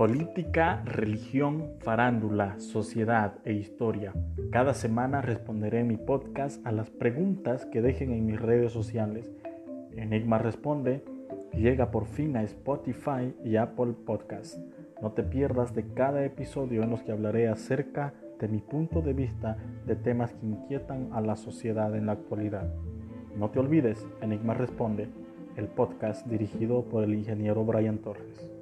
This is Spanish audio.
Política, religión, farándula, sociedad e historia. Cada semana responderé en mi podcast a las preguntas que dejen en mis redes sociales. Enigma Responde llega por fin a Spotify y Apple Podcast. No te pierdas de cada episodio en los que hablaré acerca de mi punto de vista de temas que inquietan a la sociedad en la actualidad. No te olvides, Enigma Responde, el podcast dirigido por el ingeniero Brian Torres.